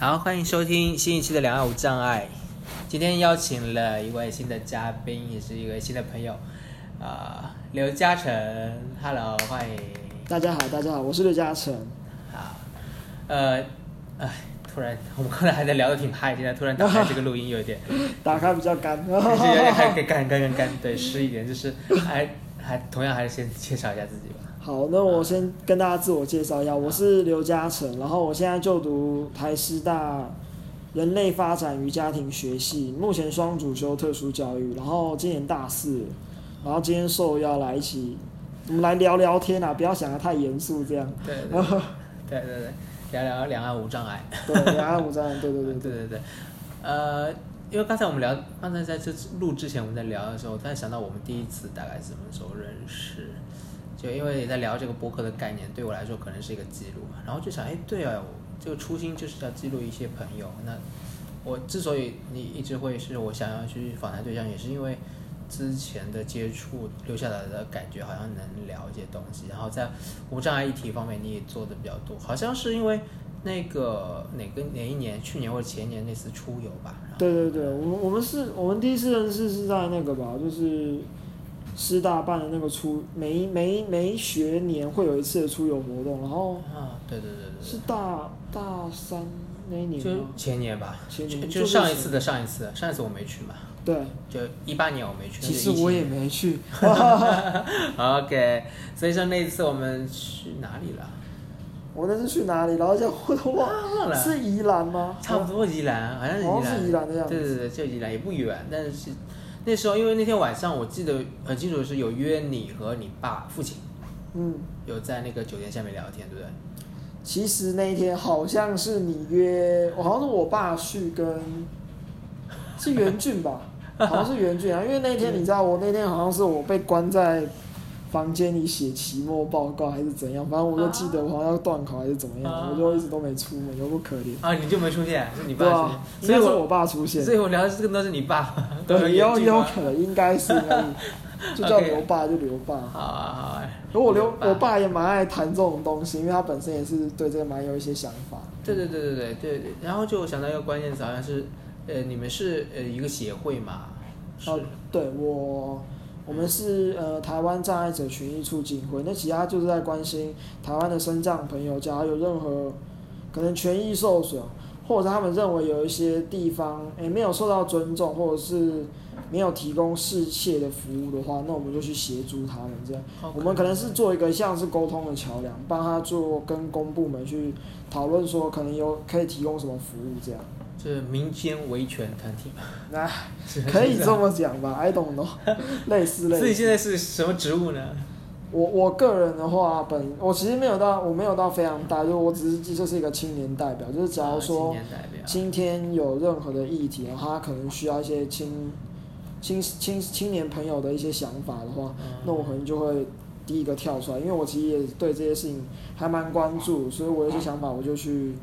好，欢迎收听新一期的《两岸无障碍》。今天邀请了一位新的嘉宾，也是一位新的朋友，啊、刘嘉诚，Hello，欢迎。大家好，大家好，我是刘嘉诚。好，呃，哎，突然我们刚才还在聊的挺嗨，现在突然打开这个录音有点，打开比较干。就是有点还干干干干，对，湿一点，就是还还同样还是先介绍一下自己吧。好，那我先跟大家自我介绍一下，我是刘嘉诚，然后我现在就读台师大人类发展与家庭学系，目前双主修特殊教育，然后今年大四，然后今天受邀来一起，我们来聊聊天啊，不要想的太严肃这样。对对对对对对，聊聊两岸无障碍。对，两岸无障碍，对对对对。对对对，呃，因为刚才我们聊，刚才在这录之前我们在聊的时候，我突然想到我们第一次大概什么时候认识，就因为也在聊这个博客的概念，对我来说可能是一个记录嘛，然后就想，哎，对啊，我这个初心就是要记录一些朋友，那我之所以你一直会是我想要去访谈对象，也是因为之前的接触留下来的感觉，好像能聊一些东西，然后在无障碍议题方面你也做的比较多，好像是因为。那个哪个哪一年？去年或者前年那次出游吧。对对对，我们我们是我们第一次认识是在那个吧，就是师大办的那个出每一每每学年会有一次的出游活动，然后啊，对对对对是大大三那一年，就吗？前年吧，前年就就就是上一次的上一次，上一次我没去嘛，对，就一八年我没去。其实我也 没去，OK，所以说那一次我们去哪里了？我那是去哪里？然后就我都忘忘了是宜兰吗？差不多宜兰，好像是宜兰，好像是宜兰的样子对对对，就宜兰也不远，但是那时候因为那天晚上我记得很清楚的是有约你和你爸父亲嗯，有在那个酒店下面聊天，对不对？其实那一天好像是你约，我好像是我爸去跟是袁俊吧，好像是袁俊啊，因为那天你知道我那天好像是我被关在房间里写期末报告还是怎样，反正我就记得我好像要断考还是怎么样，啊。我就一直都没出门，有不可怜。啊，你就没出现，是你爸出现。啊，，应所以是我爸出现。所，以我聊的这个都是你爸，对，有有有可能，应该是 就叫刘爸就刘爸。好啊好。啊，如果我刘我爸也蛮爱谈这种东西，因为他本身也是对这个蛮有一些想法。对对对对对对对，然后就想到一个关键词，好像是，呃，你们是呃一个协会嘛？是，哦，对我，我们是呃台湾障碍者权益促进会，那其他就是在关心台湾的身障朋友，假如有任何可能权益受损，或者他们认为有一些地方诶没有受到尊重，或者是没有提供适切的服务的话，那我们就去协助他们这样。我们可能是做一个像是沟通的桥梁，帮他做跟公部门去讨论说可能有可以提供什么服务这样。就是民间维权团体嘛，那 是可以这么讲吧？I don't know，类 似类似。自己现在是什么职务呢？我我个人的话，本我其实没有到，我没有到非常大，就我只是就是一个青年代表，就是假如说今天有任何的议题，然后他可能需要一些青青青青年朋友的一些想法的话，嗯那我可能就会第一个跳出来，因为我其实也对这些事情还蛮关注，所以我有些想法我就去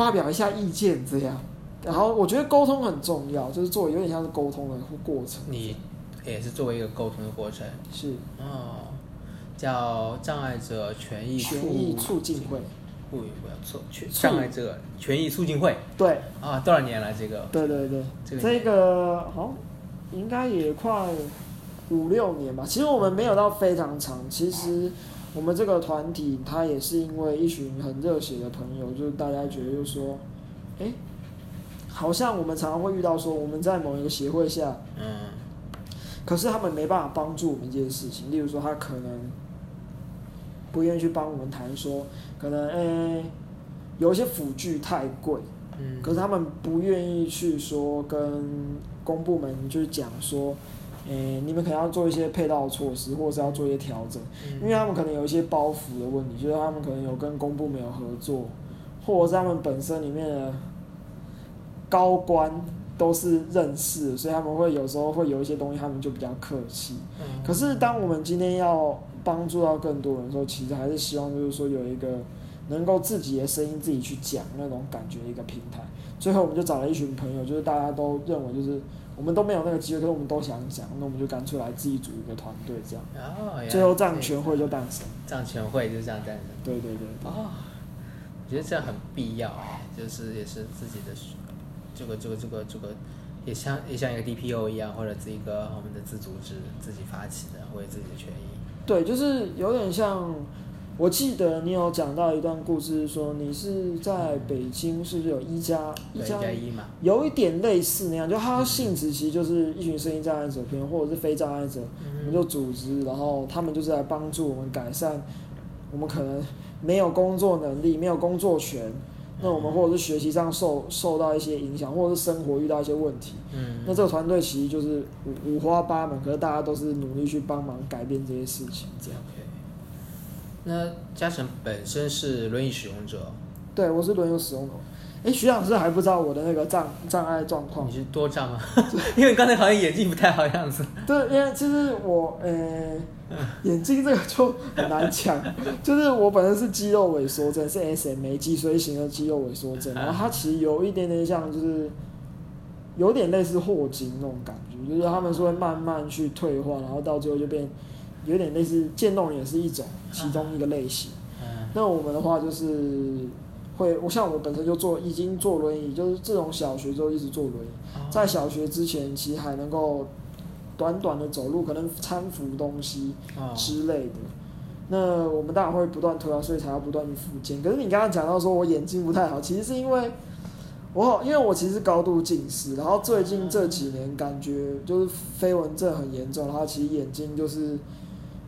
发表一下意见这样。然后我觉得沟通很重要，就是做有点像是沟通的过程。你也是作为一个沟通的过程是哦，叫障碍者权益权益促进会，不不要错，权促障碍者权益促进会对。啊，多少年了？这个对对对，这个这个好，应该也快五六年吧。其实我们没有到非常长。其实我们这个团体，他也是因为一群很热血的朋友，就是大家觉得就说，哎，好像我们常常会遇到说，我们在某一个协会下，嗯可是他们没办法帮助我们一件事情，例如说他可能不愿意去帮我们谈说，可能诶有一些辅具太贵，嗯，可是他们不愿意去说跟公部门就是讲说，诶、你们可能要做一些配套措施，或者是要做一些调整，因为他们可能有一些包袱的问题，就是他们可能有跟公部没有合作，或者是他们本身里面的高官都是认识，所以他们会有时候会有一些东西，他们就比较客气。嗯可是当我们今天要帮助到更多人的时候，其实还是希望就是说有一个能够自己的声音自己去讲那种感觉的一个平台。最后我们就找了一群朋友，就是大家都认为就是我们都没有那个机会，可是我们都想讲，那我们就干脆来自己组一个团队这样。哦，最后藏对全会就诞生。藏全会就是这样诞生。对对对对，哦，我觉得这样很必要哎，就是也是自己的这个这个这个这个，也像也像一个 DPO 一样，或者是一个我们的自组织自己发起的，为自己的权益。对，就是有点像，我记得你有讲到一段故事，说你是在北京，是不是有一加一加加一嘛，有一点类似那样，就它性质其实就是一群声音障碍者偏或者是非障碍者，我们就组织，然后他们就是来帮助我们改善我们可能没有工作能力、没有工作权，那我们或者是学习上受受到一些影响，或者是生活遇到一些问题，嗯，那这个团队其实就是五五花八门，可是大家都是努力去帮忙改变这些事情，这样。那嘉诚本身是轮椅使用者，对，我是轮椅使用者。哎，徐老师还不知道我的那个障障碍状况你。是多障啊？因为刚才好像眼睛不太好样子。对，因为其实我呃，眼睛这个就很难讲，就是我本身是肌肉萎缩症，是 SMA 脊髓型的肌肉萎缩症，然后它其实有一点点像，就是有点类似霍金那种感觉，就是他们是会慢慢去退化，然后到最后就变有点类似渐冻也是一种其中一个类型。嗯那我们的话就是会，我像我本身就坐已经坐轮椅，就是自从小学就一直坐轮椅。在小学之前，其实还能够短短的走路，可能搀扶东西哦，之类的。那我们当然会不断推啊，所以才要不断去复健。可是你刚刚讲到说我眼睛不太好，其实是因为我好，因为我其实是高度近视，然后最近这几年感觉就是飞蚊症很严重，然后其实眼睛就是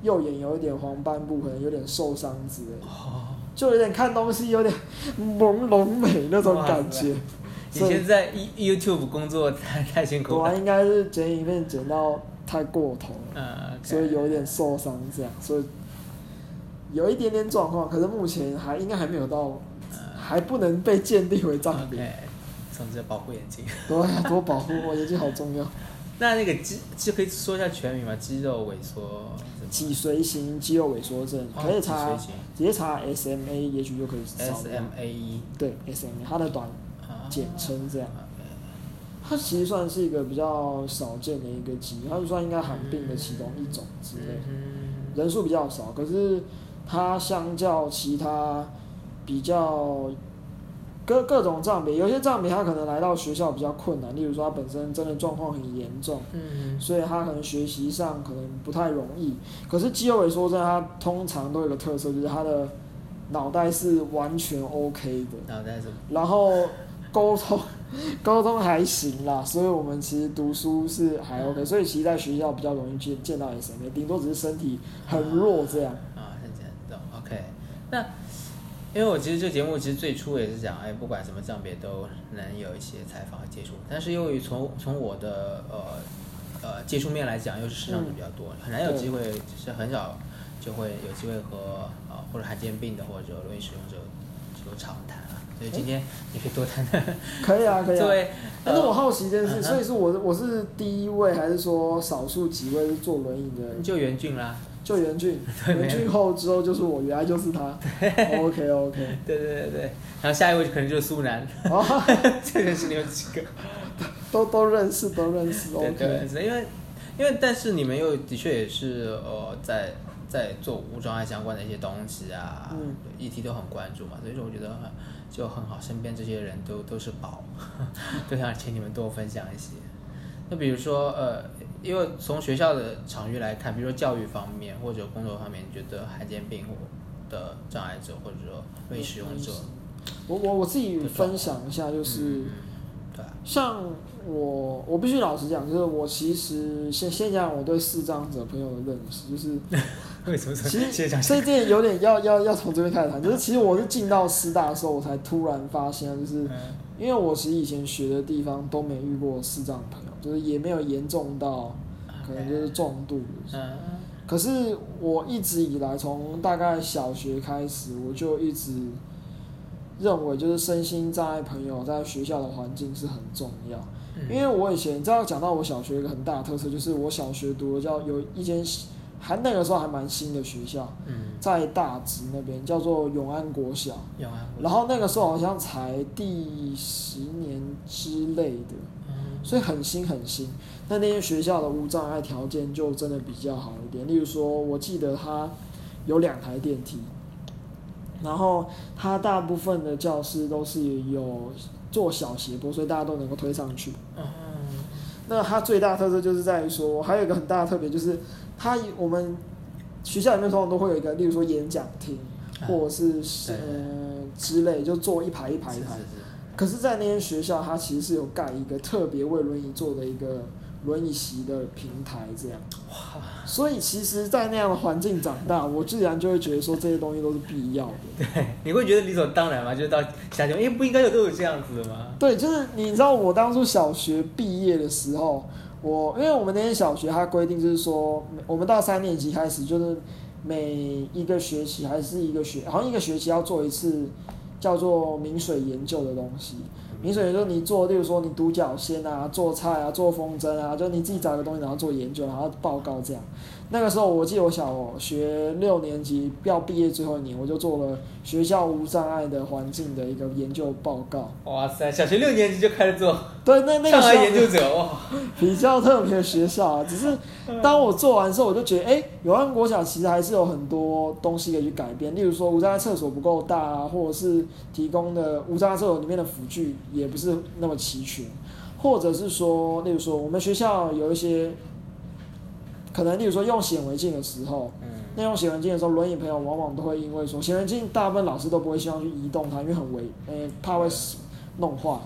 右眼有一点黄斑部，可能有点受伤之类就有点看东西有点朦胧美那种感觉。以前在 You- YouTube 工作太太辛苦了。我应该是剪影片剪到太过头了。嗯所以有点受伤这样，所以有一点点状况，可是目前还应该还没有到，还不能被鉴定为障别。OK，总之保护眼睛。对啊，多保护我眼睛好重要。那那个肌就可以说一下全名吗？肌肉萎缩。脊髓型肌肉萎缩症，哦可以查直接查 SMA，也许就可以找 S 到 M。A E。对 SMA，它的短啊简称这样。它其实算是一个比较少见的一个疾，它就算应该罕病的其中一种之类人数比较少，可是它相较其他比较各各种障别，有些障别他可能来到学校比较困难，例如说他本身真的状况很严重，嗯所以他可能学习上可能不太容易。可是肌肉萎缩症他通常都有一个特色，就是他的脑袋是完全 OK 的，脑袋是然后沟通沟通还行啦，所以我们其实读书是还 OK，所以其实在学校比较容易见见到 SMA，顶多只是身体很弱这样。啊，是这样懂 OK。那因为我其实这个节目其实最初也是讲，哎，不管什么障别都能有一些采访和接触，但是由于从从我的呃呃接触面来讲，又是视障者比较多，很难有对机会，是很少就会有机会和呃或者罕见病的或者轮椅使用者有长谈啊。所以今天你可以多谈谈。可以啊，可以啊。作为但是我好奇一件事，所以是我我是第一位，还是说少数几位是坐轮椅的人？就袁俊啦，就袁俊，袁俊后之后就是我，原来就是他。OK OK，对对对对，然后下一位可能就是苏南，哦，这个是你们几个。都都认识，都认识。对对 OK，，是因为因为但是你们又的确也是呃在在做无障碍相关的一些东西啊，嗯议题都很关注嘛，所以说我觉得很就很好，身边这些人都都是宝，都想请你们多分享一些。那比如说呃，因为从学校的场域来看，比如说教育方面或者工作方面，你觉得罕见病的障碍者或者说未使用者，我我我自己分享一下，就是。嗯对啊，像我，我必须老实讲，就是我其实先先讲我对视障者朋友的认识，就是 为什么其实先讲这一点有点要要要从这边开始谈，就是其实我是进到师大的时候，我才突然发现，就是嗯因为我其实以前学的地方都没遇过视障朋友，就是也没有严重到可能就是重度的。嗯可是我一直以来，从大概小学开始，我就一直认为，就是身心障碍朋友在学校的环境是很重要。嗯因为我以前你知道讲到我小学有一个很大的特色，就是我小学读的叫有一间还那个时候还蛮新的学校，嗯，在大直那边叫做永安国小，永安，然后那个时候好像才第十年之类的，嗯。所以很新很新。那那些学校的无障碍条件就真的比较好一点，例如说，我记得它有两台电梯，然后它大部分的教室都是有做小斜坡，所以大家都能够推上去。嗯，那它最大的特色就是在于说，还有一个很大的特别就是，它我们学校里面通常都会有一个，例如说演讲厅，或者是对呃之类，就坐一排一排一排。可是，在那间学校，它其实是有盖一个特别为轮椅做的一个轮椅席的平台，这样。哇，所以，其实，在那样的环境长大，我自然就会觉得说这些东西都是必要的。对，你会觉得理所当然吗？就是到夏天，哎，不应该有都有这样子的吗？对，就是你知道，我当初小学毕业的时候，我因为我们那间小学它规定就是说，我们到三年级开始，就是每一个学期还是一个学，好像一个学期要做一次叫做明水研究的东西。明水研究你做，例如说你独角仙啊，做菜啊，做风筝啊，就你自己找一个东西，然后做研究，然后报告这样。那个时候我记得我小学六年级要毕业最后一年，我就做了学校无障碍的环境的一个研究报告。哇塞，小学六年级就开始做对，那那个上海时候研究者 哇，比较特别的学校啊，只是当我做完之后，我就觉得，哎、永安国小其实还是有很多东西可以去改变，例如说无障碍厕所不够大啊，或者是提供的无障碍厕所里面的辅具也不是那么齐全，或者是说，例如说我们学校有一些可能，例如说用显微镜的时候，嗯，那用显微镜的时候，轮椅朋友往往都会因为说显微镜大部分老师都不会希望去移动它，因为很危，呃、怕会弄坏。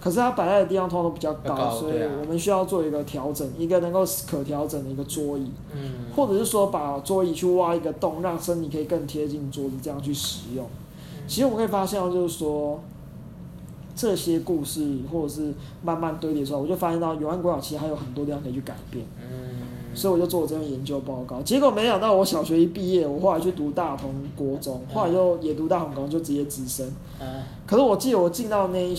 可是它摆在的地方通常都比较高，高所以我们需要做一个调整，一个能够可调整的一个桌椅，嗯，或者是说把桌椅去挖一个洞，让身体可以更贴近桌子，这样去使用。其实我们可以发现到，就是说这些故事或者是慢慢堆叠出来，我就发现到永安国小其实还有很多地方可以去改变，嗯，所以我就做了这份研究报告。结果没想到我小学一毕业，我后来去读大同国中，后来就也读大同高中，就直接直升。嗯，可是我记得我进到那一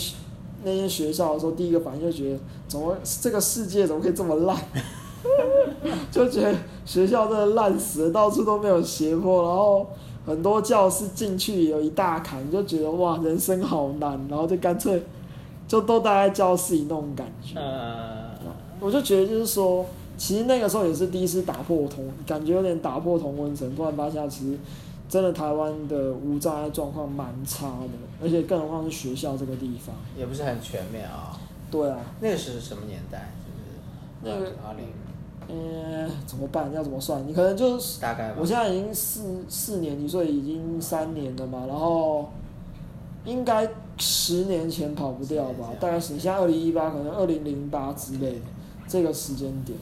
那间学校的时候，第一个反应就觉得，怎么这个世界怎么可以这么烂？就觉得学校真的烂死了，到处都没有斜坡，然后很多教室进去有一大坎，就觉得哇，人生好难，然后就干脆就都待在教室里那种感觉。呃，我就觉得就是说，其实那个时候也是第一次打破同，感觉有点打破同温层，突然发现其实真的台湾的无障碍状况蛮差的，而且更何况是学校这个地方。也不是很全面啊。对啊，那个是什么年代？就是那个二零嗯，怎么办？要怎么算？你可能就是，大概吧我。现在已经四四年级，所以已经三年了嘛，然后应该十年前跑不掉吧大概是现在二零一八，可能二零零八之类的这个时间点。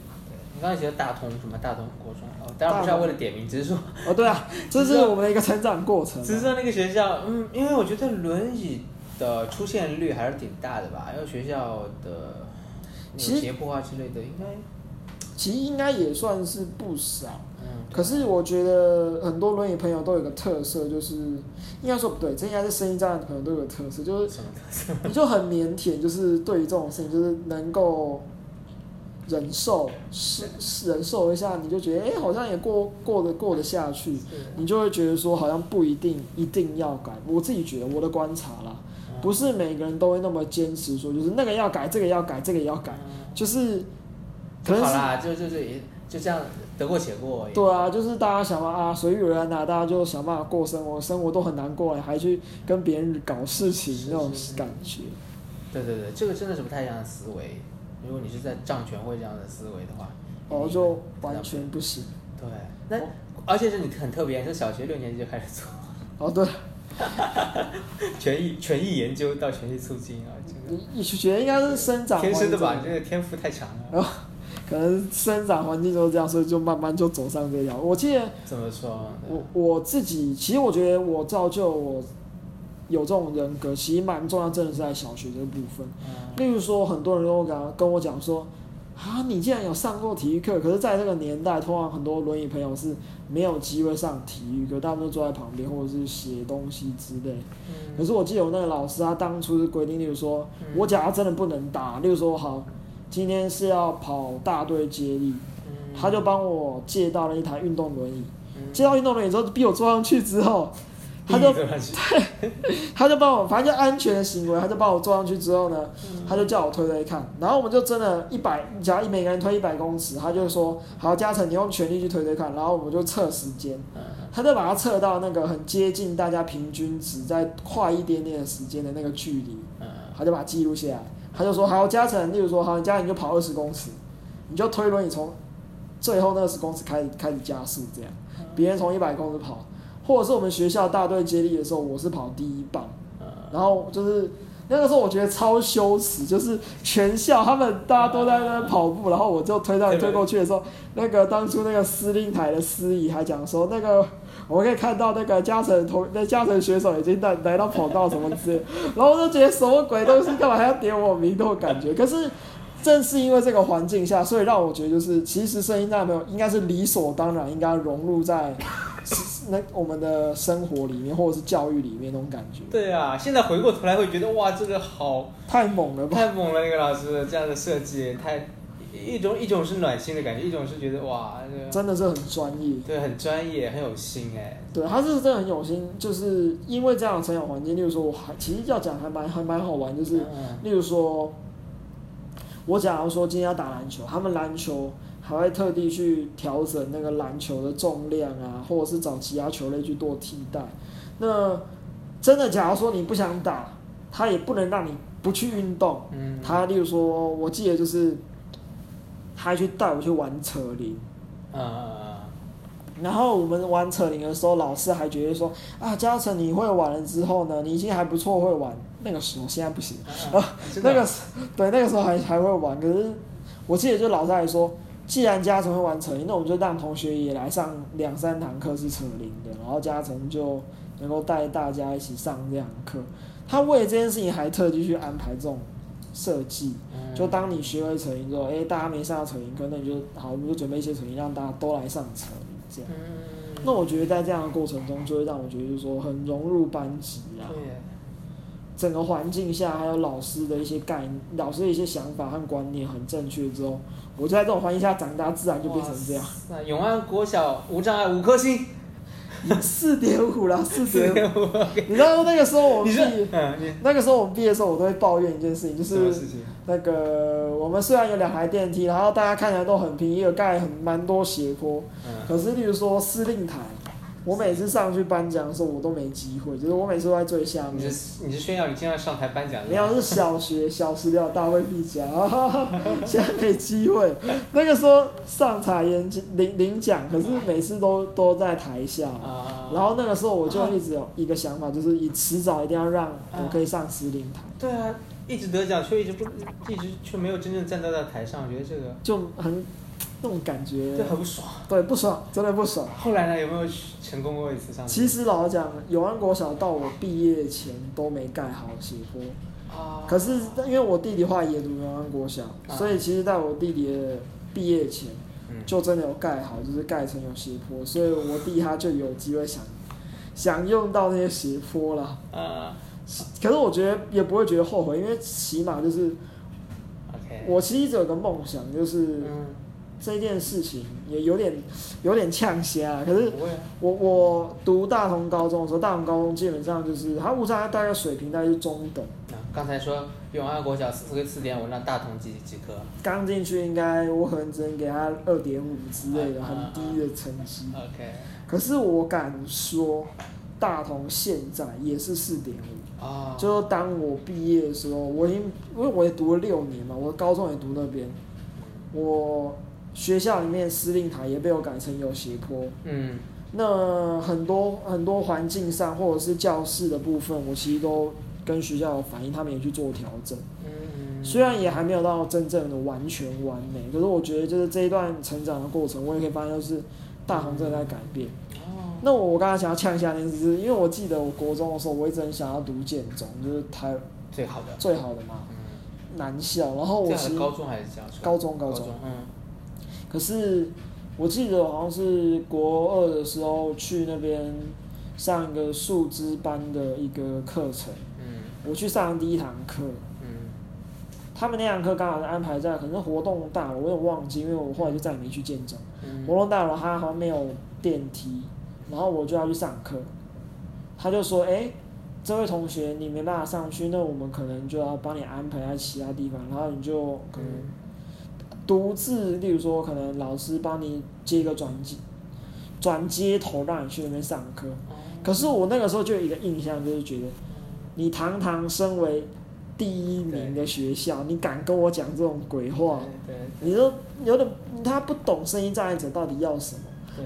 你刚才提到大同什么大同国中哦，当然不是要为了点名，只是说哦，对啊，这是我们的一个成长过程啊。只是说那个学校，嗯，因为我觉得轮椅的出现率还是挺大的吧，因为学校的那其实种斜坡啊之类的，应该，其实应该也算是不少。嗯，可是我觉得很多轮椅朋友都有个特色，就是应该说不对，这应该是声音障碍的朋友都有个特色，就是什么特色？你就很腼腆，就是对于这种事情，就是能够忍受，是是忍受一下，你就觉得哎、诶好像也过过得过得下去，你就会觉得说好像不一定一定要改。我自己觉得我的观察啦，不是每个人都会那么坚持说，就是那个要改，这个要改，这个也要改，就是可能好啦，就就就也就这样得过且过而已。对啊，就是大家想办法啊，随遇而安啊，大家就想办法过生活，生活都很难过了，还去跟别人搞事情那种感觉。对对对，这个真的是不太一样的思维。如果你是在仗权会这样的思维的话，哦，你就完全不行。对。那而且是你很特别，是小学六年级就开始做哦，对，权益权益研究到权益促进啊，这个你你觉得应该是生长天生的吧？这个天赋太强了。然后可能生长环境就是这样，所以就慢慢就走上这条。我记得怎么说？我我自己，其实我觉得我造就我有这种人格，其实蛮重要，真的是在小学这部分。嗯例如说，很多人都跟跟我讲说，啊，你竟然有上过体育课，可是在这个年代，通常很多轮椅朋友是没有机会上体育课，大部分都坐在旁边或者是写东西之类。可是我记得我那个老师，他当初是规定，例如说，嗯我假如真的不能打，例如说好，今天是要跑大队接力，嗯他就帮我借到了一台运动轮椅。嗯借到运动轮椅之后，逼我坐上去之后，他就对，他就帮我，反正就安全的行为，他就帮我坐上去之后呢，嗯。他就叫我推推看，然后我们就真的一百，只要每个人推一百公尺，他就说好，嘉诚你用全力去推推看，然后我们就测时间，嗯。他就把它测到那个很接近大家平均值，再快一点点的时间的那个距离，嗯。他就把它记录下来，他就说好，嘉诚，例如说好，你嘉诚你就跑二十公尺，你就推轮椅从最后那二十公尺开始开始加速这样，别人从一百公尺跑，或者是我们学校大队接力的时候，我是跑第一棒。嗯然后就是那个时候，我觉得超羞耻，就是全校他们大家都在那跑步，然后我就推到你推过去的时候，那个当初那个司令台的司仪还讲说，那个我们可以看到那个嘉诚同那嘉诚选手已经来来到跑道什么之类，然后我就觉得什么鬼东西，干嘛还要点我名那种感觉，可是。正是因为这个环境下，所以让我觉得就是，其实声音大没有应该是理所当然，应该融入在那我们的生活里面，或者是教育里面那种感觉。对啊，现在回过头来会觉得哇，这个好太猛了吧！太猛了，那个老师这样的设计，太一种一种是暖心的感觉，一种是觉得哇，这个真的是很专业。对很专业，很有心哎。对，他是真的很有心，就是因为这样的成长环境。例如说，我还其实要讲还蛮还蛮好玩，就是嗯例如说，我假如说今天要打篮球，他们篮球还会特地去调整那个篮球的重量啊，或者是找其他球类去做替代。那真的，假如说你不想打，他也不能让你不去运动。嗯，他例如说，我记得就是，他还去带我去玩扯铃。嗯嗯然后我们玩扯铃的时候，老师还觉得说啊，嘉诚你会玩了之后呢，你已经还不错会玩。那个时候现在不行，嗯嗯，真的 那个时对那个时候还还会玩。可是我记得就老师还说，既然嘉诚会玩扯铃，那我们就让同学也来上两三堂课是扯铃的，然后嘉诚就能够带大家一起上这堂课。他为了这件事情还特地去安排这种设计，嗯就当你学会扯铃之后，哎、大家没上到扯铃课，那你就好，我们就准备一些扯铃，让大家都来上扯铃这样。嗯，那我觉得在这样的过程中，就会让我觉得就是说很融入班级啊，对，整个环境下还有老师的一些概念、老师的一些想法和观念很正确之后，我就在这种环境下长大，自然就变成这样。那永安国小无障碍五颗星，四点五啦，四四点点五。你知道那个时候我们毕是嗯，那个时候我们毕业的时候，我都会抱怨一件事情，就是？那个我们虽然有两台电梯，然后大家看起来都很平，也有盖很蛮多斜坡，嗯，可是，例如说司令台，我每次上去颁奖的时候，我都没机会，就是我每次都在最下面。你是你是炫耀你今天要上台颁奖的？没有，是小学小时了，大卫必奖，现在没机会。那个时候上台演讲领领奖，可是每次都都在台下。啊，然后那个时候我就一直有一个想法，就是以迟早一定要让我可以上司令台，对啊，一直得奖却一直不一直却没有真正站到在台上，我觉得这个就很那种感觉就，很不爽。对，不爽，真的不爽。后来呢，有没有成功过一次上？其实老实讲，永安国小到我毕业前都没盖好斜坡。啊，可是因为我弟弟后来也读永安国小，啊所以其实在我弟弟的毕业前，嗯就真的有盖好，就是盖成有斜坡，所以我弟他就有机会想想用到那些斜坡了。啊可是我觉得也不会觉得后悔，因为起码就是我其实一直有个梦想，就是嗯，这件事情也有点有点呛瞎。可是我我读大同高中的时候，大同高中基本上就是它误差大概水平大概是中等。那刚才说永安国小四个四点五，那大同几几科刚进去应该我可能只能给他二点五之类的啊很低的成绩，？OK，可是我敢说，大同现在也是四点五。啊，就当我毕业的时候，我已经因为我也读了六年嘛，我高中也读那边，我学校里面司令台也被我改成有斜坡。嗯那很多很多环境上或者是教室的部分，我其实都跟学校有反映，他们也去做调整。嗯，虽然也还没有到真正的完全完美，可是我觉得就是这一段成长的过程，我也可以发现，就是大行正在改变。哦，那我我刚才想要呛一下那件事，是因为我记得我国中的时候，我一直很想要读建中，就是台最好的，最好的嘛，嗯，男校。然后我其实最好的高中还是？高中高中高中，嗯可是我记得好像是国二的时候去那边上一个树枝班的一个课程，嗯。我去上第一堂课，嗯。他们那堂课刚好是安排在可能是活动大楼，我有点忘记，因为我后来就再也没去见证。嗯。活动大楼它好像没有电梯，然后我就要去上课。他就说，哎，这位同学你没办法上去，那我们可能就要帮你安排在其他地方，然后你就可能独自，例如说可能老师帮你接一个转接转接头，让你去那边上课。可是我那个时候就有一个印象，就是觉得你堂堂身为第一名的学校，你敢跟我讲这种鬼话？对，你说有点他不懂声音障碍者到底要什么。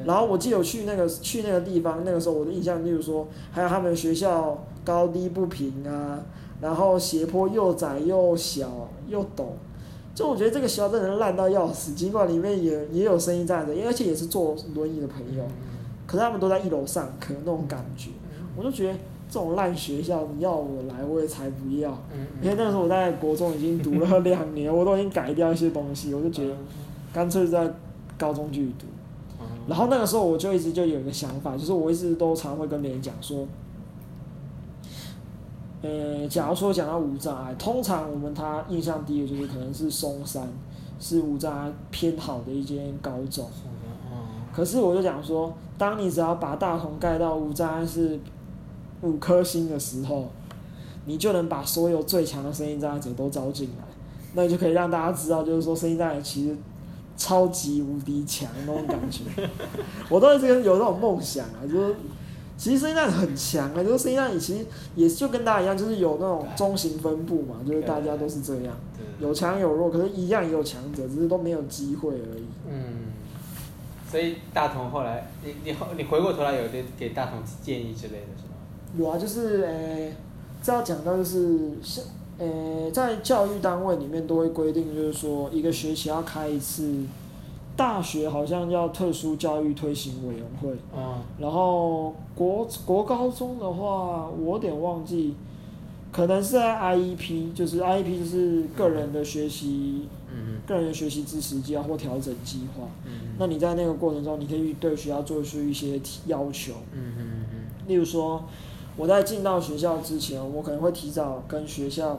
然后我记得我去那个去那个地方，那个时候我的印象就是说，还有他们学校高低不平啊，然后斜坡又窄又小又陡，就我觉得这个学校真的烂到要死。尽管里面也也有声音障碍者，而且也是坐轮椅的朋友。可是他们都在一楼上课，那种感觉，我就觉得这种烂学校，你要我来，我也才不要。因为那时候我在国中已经读了两年，我都已经改掉一些东西，我就觉得干脆在高中继续读。然后那个时候我就一直就有一个想法，就是我一直都常会跟别人讲说，呃，假如说讲到无障碍，通常我们他印象第一个就是可能是松山，是无障碍偏好的一间高中。可是我就讲说，当你只要把大同盖到无障碍是五颗星的时候，你就能把所有最强的声音障碍者都招进来，那你就可以让大家知道，就是说声音障碍其实超级无敌强那种感觉。我都一直有那种梦想啊，就是其实声音很强啊，就是声音其实也就跟大家一样，就是有那种中型分布嘛，就是大家都是这样，有强有弱，可是一样也有强者，只是都没有机会而已。嗯。所以大同后来，你你后你回过头来有给给大同建议之类的是吗？有啊，就是诶，这要讲到就是像诶，在教育单位里面都会规定，就是说一个学期要开一次，大学好像要特殊教育推行委员会。嗯。然后国国高中的话，我有点忘记，可能是在 IEP，就是 IEP 就是个人的学习。个人的学习支持计划或调整计划，那你在那个过程中，你可以对学校做出一些要求。例如说，我在进到学校之前，我可能会提早跟学校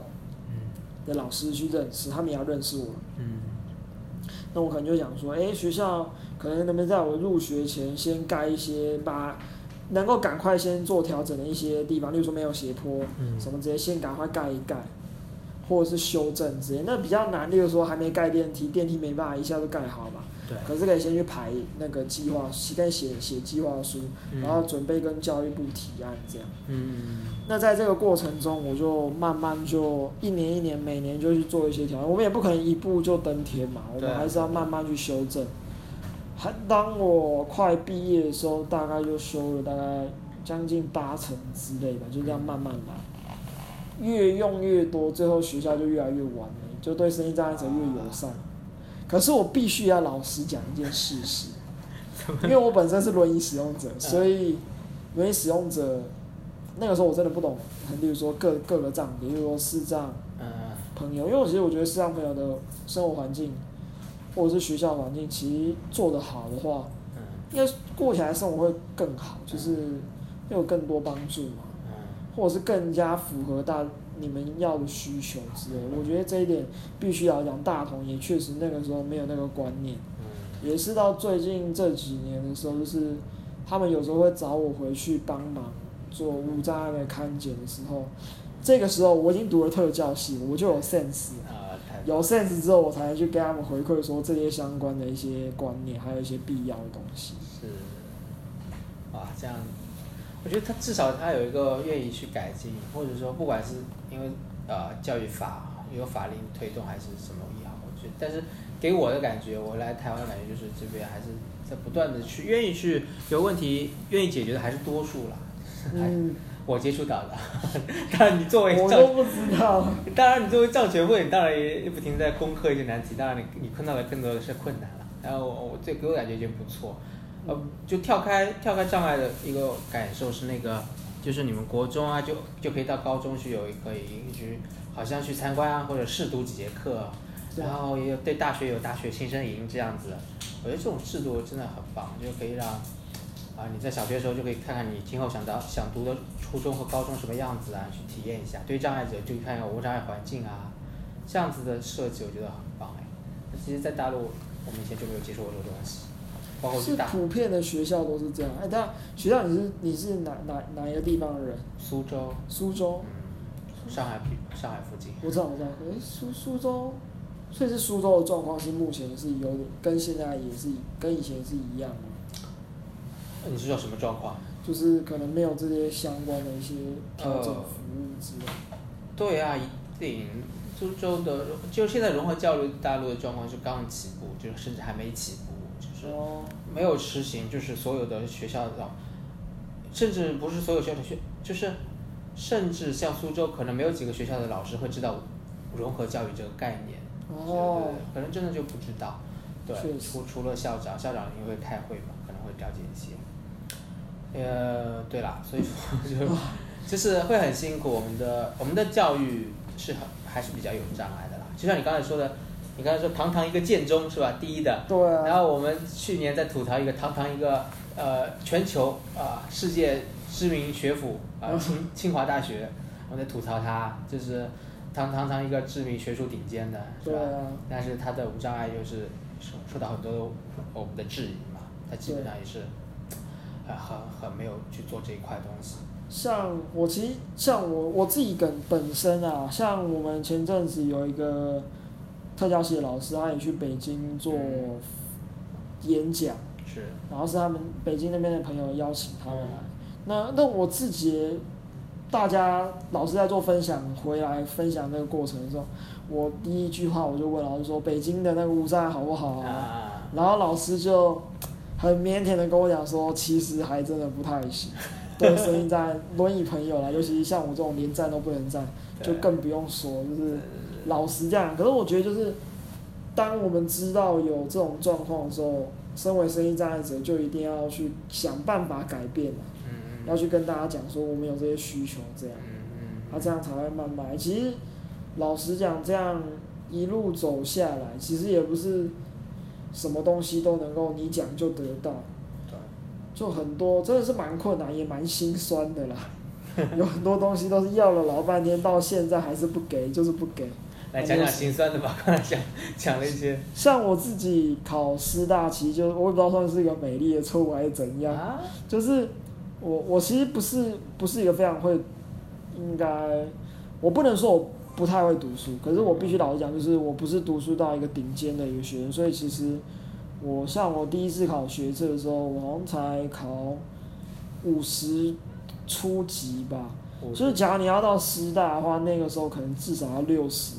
的老师去认识，他们也要认识我。那我可能就想说，哎，学校可能能不能在我入学前先盖一些，把能够赶快先做调整的一些地方，例如说没有斜坡，什么直接先赶快盖一盖。或者是修正之类，那比较难。例如说，还没盖电梯，电梯没办法一下就盖好嘛。对。可是可以先去排那个计划，先写写计划书，然后准备跟教育部提案这样。嗯。那在这个过程中，我就慢慢就一年一年，每年就去做一些调整。我们也不可能一步就登天嘛，我们还是要慢慢去修正。还当我快毕业的时候，大概就修了大概将近八成之类的，就这样慢慢来。越用越多，最后学校就越来越完美，就对生意障碍者越友善。可是我必须要老实讲一件事实，因为我本身是轮椅使用者，所以轮椅使用者那个时候我真的不懂，例如说各各个障，比如说视障朋友，因为我其实我觉得视障朋友的生活环境或者是学校环境，其实做得好的话，应该过起来生活会更好，就是会有更多帮助嘛。或者是更加符合大你们要的需求之类，我觉得这一点必须要讲。大同也确实那个时候没有那个观念，也是到最近这几年的时候，就是他们有时候会找我回去帮忙做无障碍的看检的时候，这个时候我已经读了特教系，我就有 sense，有 sense 之后，我才去跟他们回馈说这些相关的一些观念，还有一些必要的东西。是，哇，这样。我觉得他至少他有一个愿意去改进，或者说不管是因为呃教育法有法令推动还是什么也好，我觉得，但是给我的感觉，我来台湾的感觉就是这边还是在不断的去愿意去有问题愿意解决的还是多数啦。嗯，我接触到的。当然你作为我都不知道。当然你作为教学会，当然也不停在攻克一些难题。当然你你碰到了更多的是困难了。然后我我这给我感觉已经不错。呃，就跳开跳开障碍的一个感受是那个，就是你们国中啊，就就可以到高中去有一个营去，好像去参观啊，或者试读几节课，然后也有对大学有大学新生营这样子。我觉得这种制度真的很棒，就可以让啊你在小学的时候就可以看看你今后想到想读的初中和高中什么样子啊，去体验一下。对障碍者就看看无障碍环境啊，这样子的设计我觉得很棒哎。那其实，在大陆我们以前就没有接触过这个东西。是普遍的学校都是这样。哎，但学校你是你是哪哪哪一个地方的人？苏州，苏州，嗯，上海比上海附近。我知道我知道。哎，苏苏州，所以是苏州的状况是目前是有点跟现在也是跟以前是一样的，你是说什么状况？就是可能没有这些相关的一些调整呃服务之类的。对啊，一定。苏州的，就现在融合教育大陆的状况是刚起步，就是甚至还没起步，没有实行，就是所有的学校的，甚至不是所有学校的学，就是甚至像苏州，可能没有几个学校的老师会知道融合教育这个概念。哦对，可能真的就不知道。对除除了校长，校长因为开会嘛，可能会了解一些。呃，对啦，所以说就就是会很辛苦。我们的我们的教育是很还是比较有障碍的啦。就像你刚才说的，你刚才说堂堂一个建中是吧？第一的，对啊。然后我们去年在吐槽一个堂堂一个呃全球啊、世界知名学府啊、清清华大学，我们在吐槽他就是堂堂堂一个知名学术顶尖的是吧？但是他的无障碍又是受受到很多我们的质疑嘛，他基本上也是很很很没有去做这一块东西。像我其实像我我自己本本身啊，像我们前阵子有一个特教系的老师，他也去北京做演讲，是，然后是他们北京那边的朋友邀请他们来。那那我自己，大家老师在做分享回来分享那个过程的时候，我第一句话我就问老师说：“北京的那个无障碍好不好啊？”啊，然后老师就很腼腆的跟我讲说，其实还真的不太行。对声音站轮椅朋友啦，尤其是像我这种连站都不能站，就更不用说，就是老实这样。可是我觉得就是，当我们知道有这种状况的时候，身为生意障碍者就一定要去想办法改变啊，嗯要去跟大家讲说我们有这些需求，这样，嗯他、这样才会慢慢。其实老实讲，这样一路走下来，其实也不是什么东西都能够你讲就得到。对，就很多真的是蛮困难，也蛮心酸的啦。有很多东西都是要了老半天，到现在还是不给，就是不给。来讲讲心酸的吧，刚才讲讲了一些像我自己考师大，其实就我也不知道算是一个美丽的错误还是怎样，啊，就是我我其实不是不是一个非常会，应该我不能说我不太会读书，可是我必须老实讲，就是我不是读书到一个顶尖的一个学生，所以其实我像我第一次考学测的时候，我好像才考五十初级吧。就是假如你要到师大的话，那个时候可能至少要六十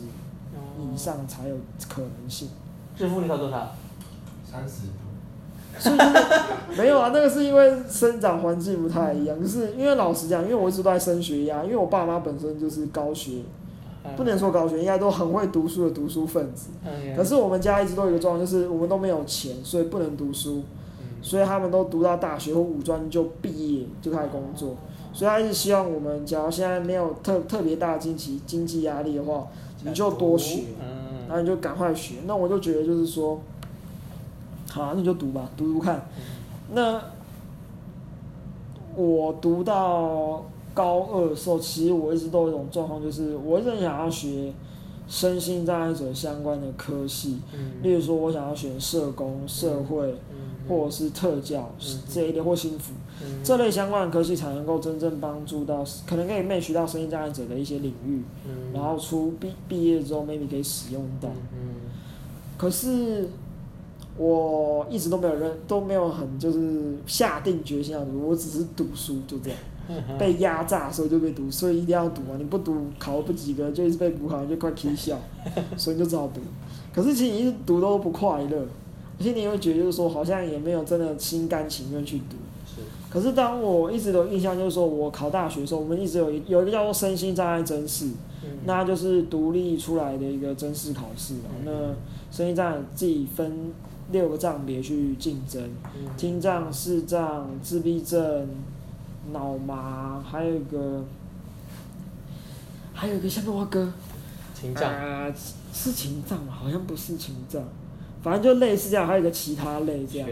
以上才有可能性。致富你考多少？三十没有啊，那个是因为生长环境不太一样。就是因为老实讲，因为我一直都在升学压，因为我爸妈本身就是高学，不能说高学，应该都很会读书的读书分子。嗯。可是我们家一直都有一个状况，就是我们都没有钱，所以不能读书，嗯所以他们都读到大学或五专就毕业就开始工作。所以他一直希望我们，假如现在没有特特别大的经济经济压力的话，你就多学。然嗯。后你就赶快学。那我就觉得就是说，好、啊，那你就读吧，读读看。那我读到高二的时候，其实我一直都有一种状况，就是我一直想要学身心障碍者相关的科系，嗯。例如说我想要学社工、社会嗯。或者是特教嗯这一类或心辅嗯这类相关的科技，才能够真正帮助到，可能可以 match 到身心障碍者的一些领域。嗯。然后出毕毕业之后，maybe 可以使用到。嗯。可是我一直都没有认，都没有很就是下定决心要读，我只是读书就这样，嗯。被压榨所以就被读，所以一定要读啊！你不读考不及格，就一直被补考，就快啼笑，所以你就只好读。可是其实你一直读都不快乐，而且你会觉得就是说好像也没有真的心甘情愿去读。是。可是当我一直都有印象，就是说我考大学的时候，我们一直有一有一个叫做身心障碍真试，嗯。那就是独立出来的一个真试考试嘛。嗯那身心障碍自己分六个障别去竞争，嗯听障、视障、自闭症、脑麻，还有一个，还有一个下面我哥，情障。啊，是情障吗？好像不是情障，反正就类似这样，还有一个其他类这样。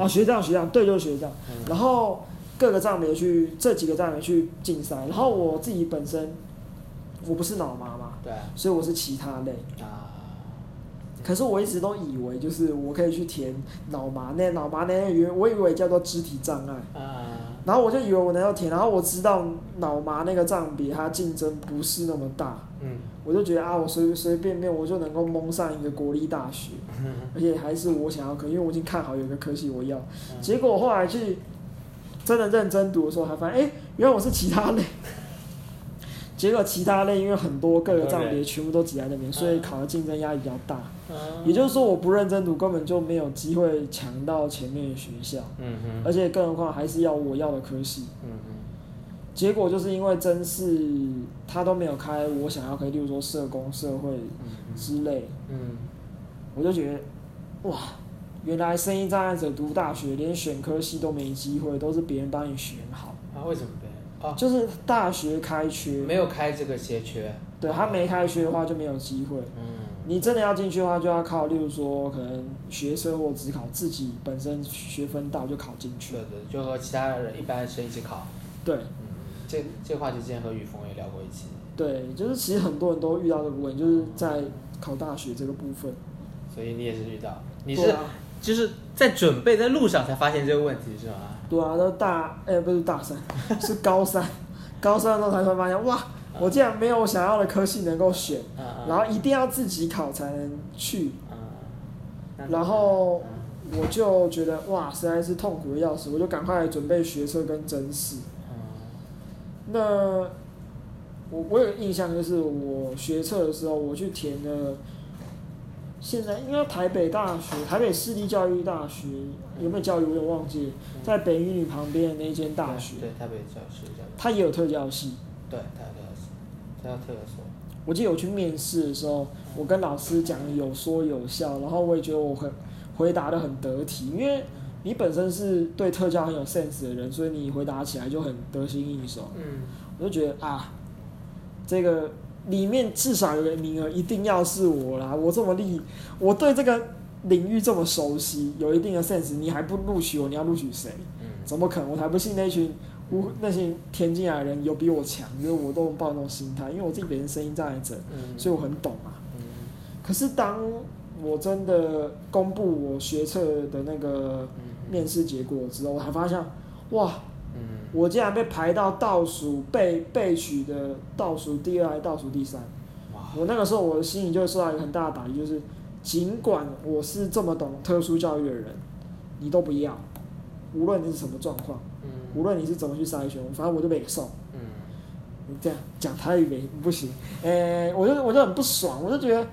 啊，学长学长，对，就是学长。嗯然后各个障别去这几个障别去竞赛，然后我自己本身我不是脑麻嘛，对啊。所以我是其他类。啊。可是我一直都以为就是我可以去填脑麻那脑麻那我以为叫做肢体障碍，啊，然后我就以为我能够填，然后我知道脑麻那个障比它竞争不是那么大，嗯，我就觉得啊，我随随便便我就能够蒙上一个国立大学，而且还是我想要科，因为我已经看好有一个科系我要。结果后来去真的认真读的时候，才发现，哎、原来我是其他类。结果其他类因为很多各个障别全部都挤在那边，所以考的竞争压力比较大。嗯也就是说，我不认真读，根本就没有机会抢到前面的学校，嗯，而且更何况还是要我要的科系。嗯结果就是因为真是他都没有开我想要可以，例如说社工、社会嗯。之类，嗯。我就觉得哇，原来声音障碍者读大学连选科系都没机会，都是别人帮你选好，啊，为什么呗？啊，就是大学开缺，没有开这个斜缺，对他没开缺的话就没有机会。嗯。你真的要进去的话，就要靠，例如说可能学测或职考，自己本身学分到就考进去。对。对，就和其他人一般生一起考。对。嗯，这这个话题之前和雨峰也聊过一期，对，就是其实很多人都遇到这个问题，就是在考大学这个部分。所以你也是遇到，你是啊，就是在准备在路上才发现这个问题是吗？对啊，都大哎、不是大三，是高三，高三的时候才会发现，哇，我竟然没有我想要的科系能够选，嗯嗯然后一定要自己考才能去，嗯，然后嗯我就觉得哇，实在是痛苦的要死，我就赶快准备学测跟真试。嗯那我我有个印象，就是我学测的时候，我去填了，现在应该台北大学、台北市立教育大学有没有教育，我有点忘记，在北一女旁边的那间大学，对，台北教师教育，它也有特教系。对，台北教师，它有特教所，我记得我去面试的时候，我跟老师讲得有说有笑，然后我也觉得我很回答的很得体，因为你本身是对特教很有 sense 的人，所以你回答起来就很得心应手。嗯我就觉得啊，这个里面至少有个名额一定要是我啦！我这么厉，我对这个领域这么熟悉，有一定的 sense，你还不录取我，你要录取谁？嗯怎么可能？我才不信那群无那些填进来的人有比我强，因为我都抱那种心态，因为我自己本身声音障碍者，嗯，所以我很懂啊。嗯可是当我真的公布我学测的那个嗯面试结果之后，我才发现，哇，嗯我竟然被排到倒数被被取的倒数第二还倒数第三。哇，我那个时候我的心里就受到一个很大的打击，就是尽管我是这么懂特殊教育的人，你都不要，无论你是什么状况，嗯无论你是怎么去筛选，反正我就没送。嗯你这样讲台语没不行，诶、我就我就很不爽，我就觉得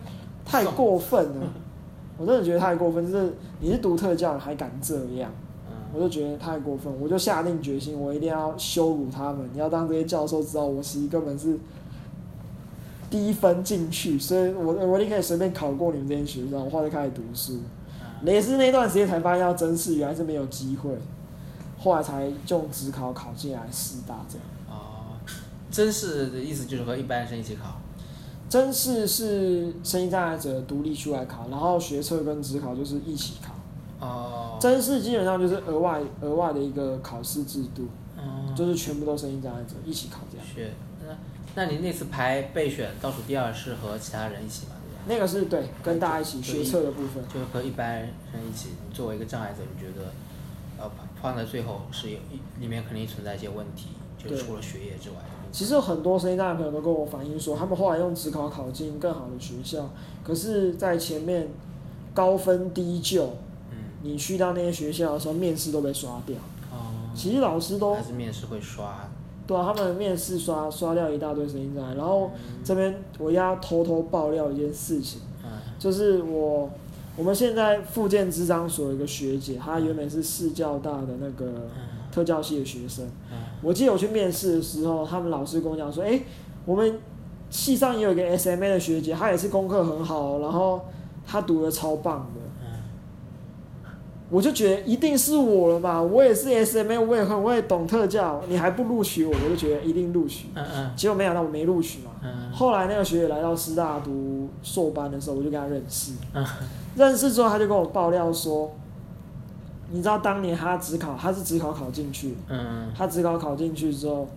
太过分了，我真的觉得太过分，就是你是读特教还敢这样。我嗯就觉得太过分，我就下定决心，我一定要羞辱他们，你要当这些教授知道我其实根本是低分进去，所以我我一定可以随便考过你们这些学校，我后来就开始读书。也是那段时间才发现要真试，原来是没有机会，后来才用职考考进来师大这样。哦，真试的意思就是和一般生一起考，真试是声音障碍者独立出来考，然后学测跟职考就是一起考。哦，真试基本上就是额外额外的一个考试制度，嗯就是全部都声音障碍者一起考这样。学，那那你那次排备选倒数第二是和其他人一起吗？对？那个是对跟大家一起学测的部分。就是和一般人一起，你作为一个障碍者，你觉得，呃，放在最后是有一里面肯定存在一些问题，就是除了学业之外。其实有很多声音大的朋友都跟我反映说，他们后来用职考考进更好的学校，可是，在前面高分低就，嗯，你去到那些学校的时候，面试都被刷掉。哦，其实老师都还是面试会刷，对啊，他们面试刷刷掉一大堆声音在。然后这边我要偷偷爆料一件事情，嗯。就是我我们现在复健职场所有一个学姐，她原本是市教大的那个嗯特教系的学生。嗯我记得我去面试的时候，他们老师跟我讲说：“哎、我们系上也有一个 SMA 的学姐，她也是功课很好，然后她读的超棒的。”嗯我就觉得一定是我了嘛，我也是 SMA，我也很会懂特教，你还不录取我，我就觉得一定录取。嗯嗯结果没想到我没录取嘛。嗯后来那个学姐来到师大读硕班的时候，我就跟她认识。嗯认识之后，她就跟我爆料说，你知道当年他只考，他是只考考进去，嗯。他职考考进去之后，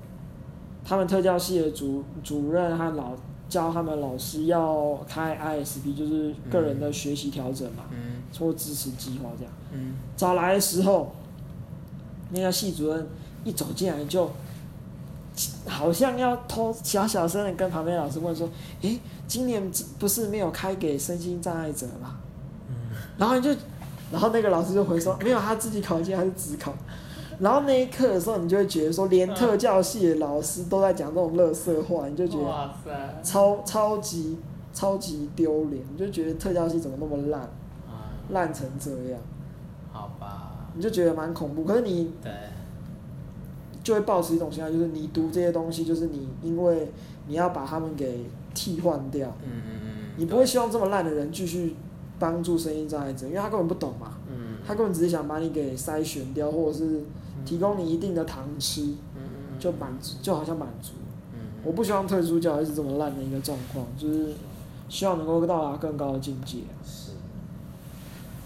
他们特教系的主主任和老教他们老师要开 ISP，就是个人的学习调整嘛，嗯。或支持计划这样。嗯，找来的时候，那个系主任一走进来就，好像要偷小小声的跟旁边老师问说：“诶，今年不是没有开给身心障碍者吗？”然后你就，然后那个老师就回说：“没有，他自己考进还是自考。”然后那一刻的时候，你就会觉得说，连特教系的老师都在讲这种乐色话，你就觉得哇塞，超超级超级丢脸，你就觉得特教系怎么那么烂，啊，烂成这样，好吧，你就觉得蛮恐怖。可是你对，就会抱持一种心态，就是你读这些东西，就是你因为你要把他们给替换掉，嗯嗯嗯，你不会希望这么烂的人继续帮助声音障碍者，因为他根本不懂嘛，嗯，他根本只是想把你给筛选掉，或者是提供你一定的糖吃，嗯嗯就满足，就好像满足。嗯，我不希望特殊教育是这么烂的一个状况，就是希望能够到达更高的境界。是，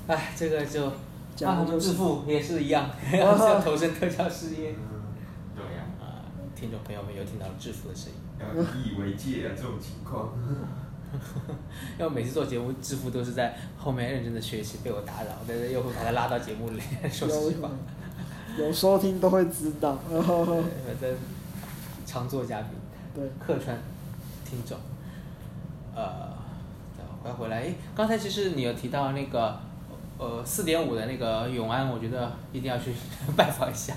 哎，这个就啊，我们致讲的就是富也是一样，要是要投身特教事业。嗯，对呀、啊，听众朋友们有听到致富的声音，要以以为戒啊，这种情况。因为我每次做节目，致富都是在后面认真的学习，被我打扰，但是又会把他拉到节目里。说有实话，有收听都会知道。反正常做嘉宾，对，客串听众。呃，回回来，诶，刚才其实你有提到那个。呃，四点五的那个永安，我觉得一定要去拜访一下。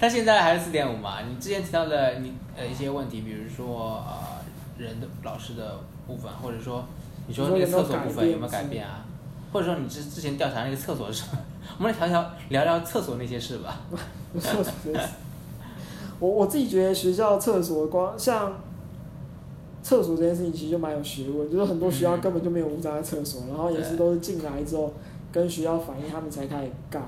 他现在还是四点五嘛？你之前提到的你呃一些问题，比如说呃人的老师的部分，或者说你说那个厕所部分有没有改变啊？或者说你之之前调查那个厕所是什么？我们来聊聊聊聊厕所那些事吧。我我自己觉得学校厕所光像厕所这件事情其实就蛮有学问，就是很多学校根本就没有无障碍厕所，然后也是都是进来之后跟学校反映，他们才开始盖。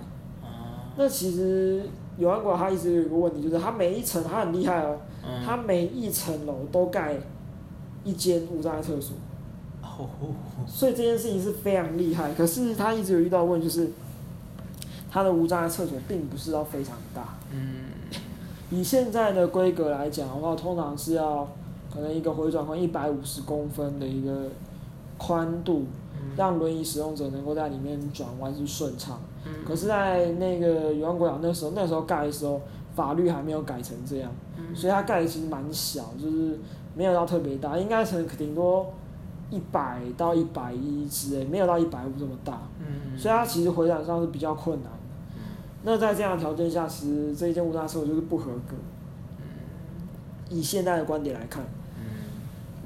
啊，那其实永安国它一直有一个问题，就是它每一层它很厉害哦，嗯，它每一层楼都盖一间无障碍厕所，哦，所以这件事情是非常厉害。可是他一直有遇到问题，就是他的无障碍厕所并不是要非常大。嗯，以现在的规格来讲的话，通常是要可能一个回转宽一百五十公分的一个宽度，让轮椅使用者能够在里面转弯是顺畅。嗯可是，在那个永安国小那时候，那时候盖的时候，法律还没有改成这样，嗯所以它盖的其实蛮小，就是没有到特别大，应该成顶多一百到一百一之类，没有到一百五这么大，嗯，所以它其实回转上是比较困难的。那在这样的条件下，其实这一间无障碍厕所就是不合格。以现在的观点来看，嗯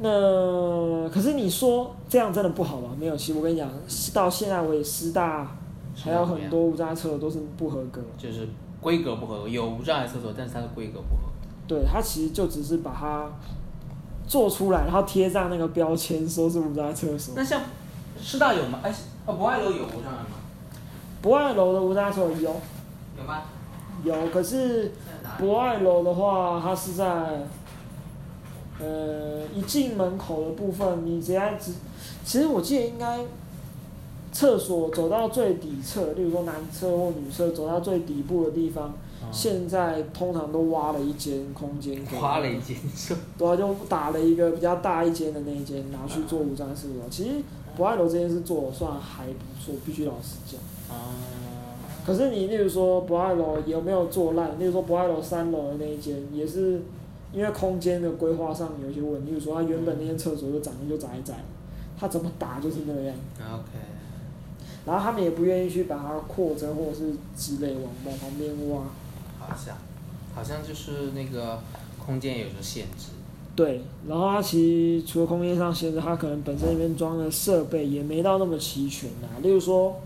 那可是你说这样真的不好吗？没有，其实我跟你讲，到现在为止，师大还有很多无障碍厕所都是不合格。就是规格不合格，有无障碍厕所，但是它的规格不合格。对，它其实就只是把它做出来，然后贴上那个标签，说是无障碍厕所。那像师大有吗？哎，哦，博爱楼有无障碍吗？博爱楼的无障碍厕所有有吗？有，可是？博爱楼的话，它是在呃一进门口的部分，你只要只，其实我记得应该厕所走到最底侧，例如说男厕或女厕走到最底部的地方，哦现在通常都挖了一间空间给，花了一间对啊，就打了一个比较大一间的那一间拿去做无障碍厕所。其实博爱楼这件事做的算还不错，必须老实讲。啊，可是你例如说博爱楼有没有做烂？例如说博爱楼三楼的那一间，也是因为空间的规划上有一些问题。例如说它原本那间厕所就长得就窄窄的，它怎么打就是那样。OK，然后他们也不愿意去把它扩增或者是之类往往旁边挖。好像好像就是那个空间有着限制。对，然后它其实除了空间上限制，它可能本身里面装的设备也没到那么齐全啊。例如说，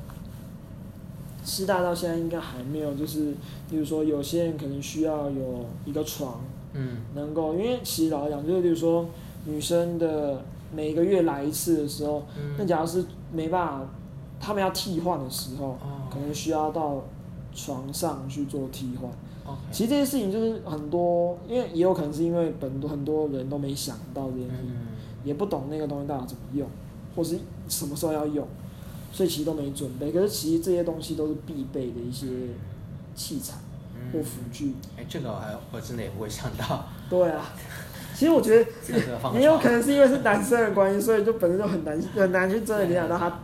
师大到现在应该还没有，就是例如说有些人可能需要有一个床，嗯能够，因为其实老实讲，就是例如说女生的每个月来一次的时候，那嗯，假如是没办法，他们要替换的时候，哦可能需要到床上去做替换。其实这些事情就是很多，因为也有可能是因为很多很多人都没想到这件事情，嗯也不懂那个东西到底怎么用，或是什么时候要用，所以其实都没准备。可是其实这些东西都是必备的一些器材或嗯，辅具。哎，这个我还我真的也不会想到。对啊，其实我觉得也有可能是因为是男生的关系，所以就本身就很难很难去真的联想到他。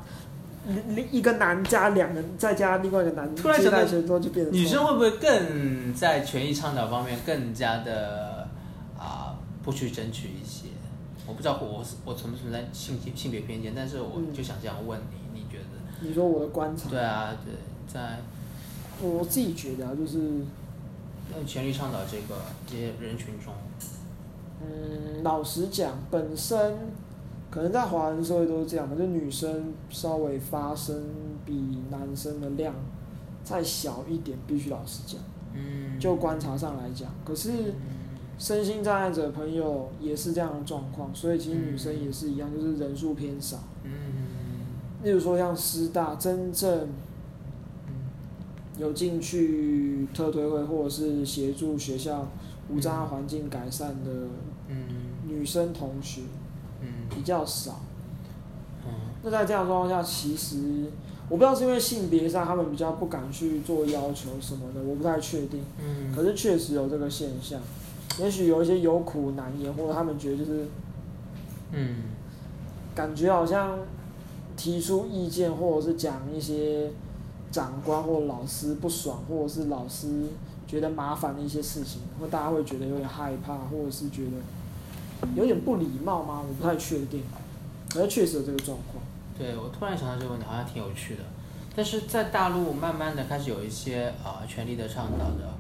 一一个男加两个，再加另外一个男突然想到接待权之后就变成女生会不会更在权益倡导方面更加的啊、不去争取一些？我不知道我是我存不存在性性别偏见，但是我嗯就想这样问你，你觉得？你说我的观察，对啊，对，在我自己觉得啊，就是呃权力倡导这个这些人群中，嗯，老实讲，本身可能在华人社会都是这样吧，就女生稍微发声比男生的量再小一点，必须老实讲。嗯，就观察上来讲，可是身心障碍者朋友也是这样的状况，所以其实女生也是一样，就是人数偏少。嗯例如说像师大真正有进去特推会或者是协助学校无障碍环境改善的嗯女生同学嗯比较少。嗯那在这样的状况下，其实我不知道是因为性别上他们比较不敢去做要求什么的，我不太确定。嗯，可是确实有这个现象，也许有一些有苦难言，或者他们觉得就是嗯感觉好像提出意见，或者是讲一些长官或老师不爽，或者是老师觉得麻烦的一些事情，或大家会觉得有点害怕，或者是觉得有点不礼貌吗？我不太确定。可是确实有这个状况。对，我突然想到这个问题，好像挺有趣的。但是在大陆慢慢的开始有一些啊、呃权力的倡导的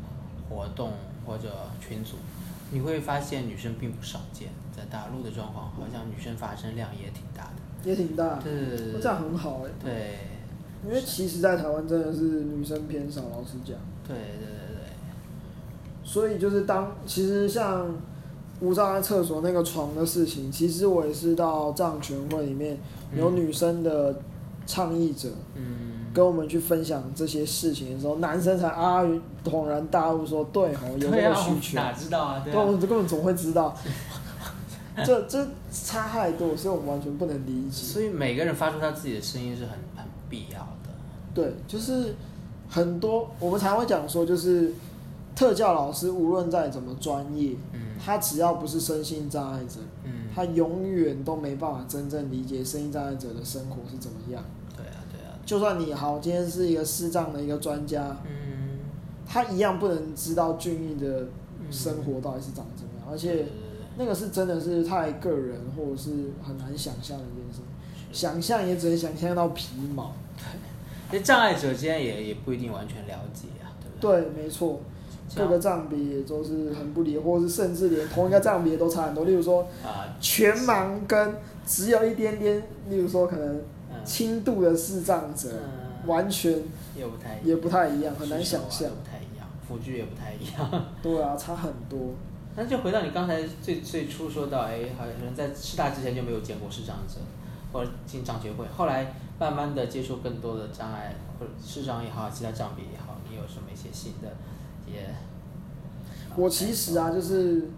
活动或者群组，你会发现女生并不少见，在大陆的状况好像女生发生量也挺大的。也挺大，对这样很好哎、对因为其实，在台湾真的是女生偏少，老实讲。对对对对所以就是当其实像无障碍厕所那个床的事情，其实我也是到藏权会里面有嗯女生的倡议者，嗯，跟我们去分享这些事情的时候，男生才啊恍然大悟说，对哦，有这对啊，我个需求。哪知道啊？对对，我啊，们根本怎么会知道？这这差太多，所以我们完全不能理解。所以每个人发出他自己的声音是很很必要的。对，就是很多我们才会讲说，就是特教老师无论再怎么专业，嗯他只要不是身心障碍者，嗯，他永远都没办法真正理解身心障碍者的生活是怎么样。对啊对啊，就算你好，今天是一个视障的一个专家，嗯，他一样不能知道俊逸的嗯生活到底是长怎么样，而且那个是真的是太个人或者是很难想象的一件事，想象也只能想象到皮毛。其实障碍者之间也也不一定完全了解啊，对不对？对，没错，各个障别也都是很不理，或者是甚至连同一个障别都差很多。例如说啊，全盲跟只有一点点，例如说可能嗯，轻度的视障者，嗯完全也不太也不太一样，很难想象。不太一样，辅具也不太一样。对啊，差很多。那就回到你刚才最最初说到，哎，好像在师大之前就没有见过视障者，或者进障学会，后来慢慢的接触更多的障碍，或者视障也好，其他障别也好，你有什么一些新的也？我其实啊，就是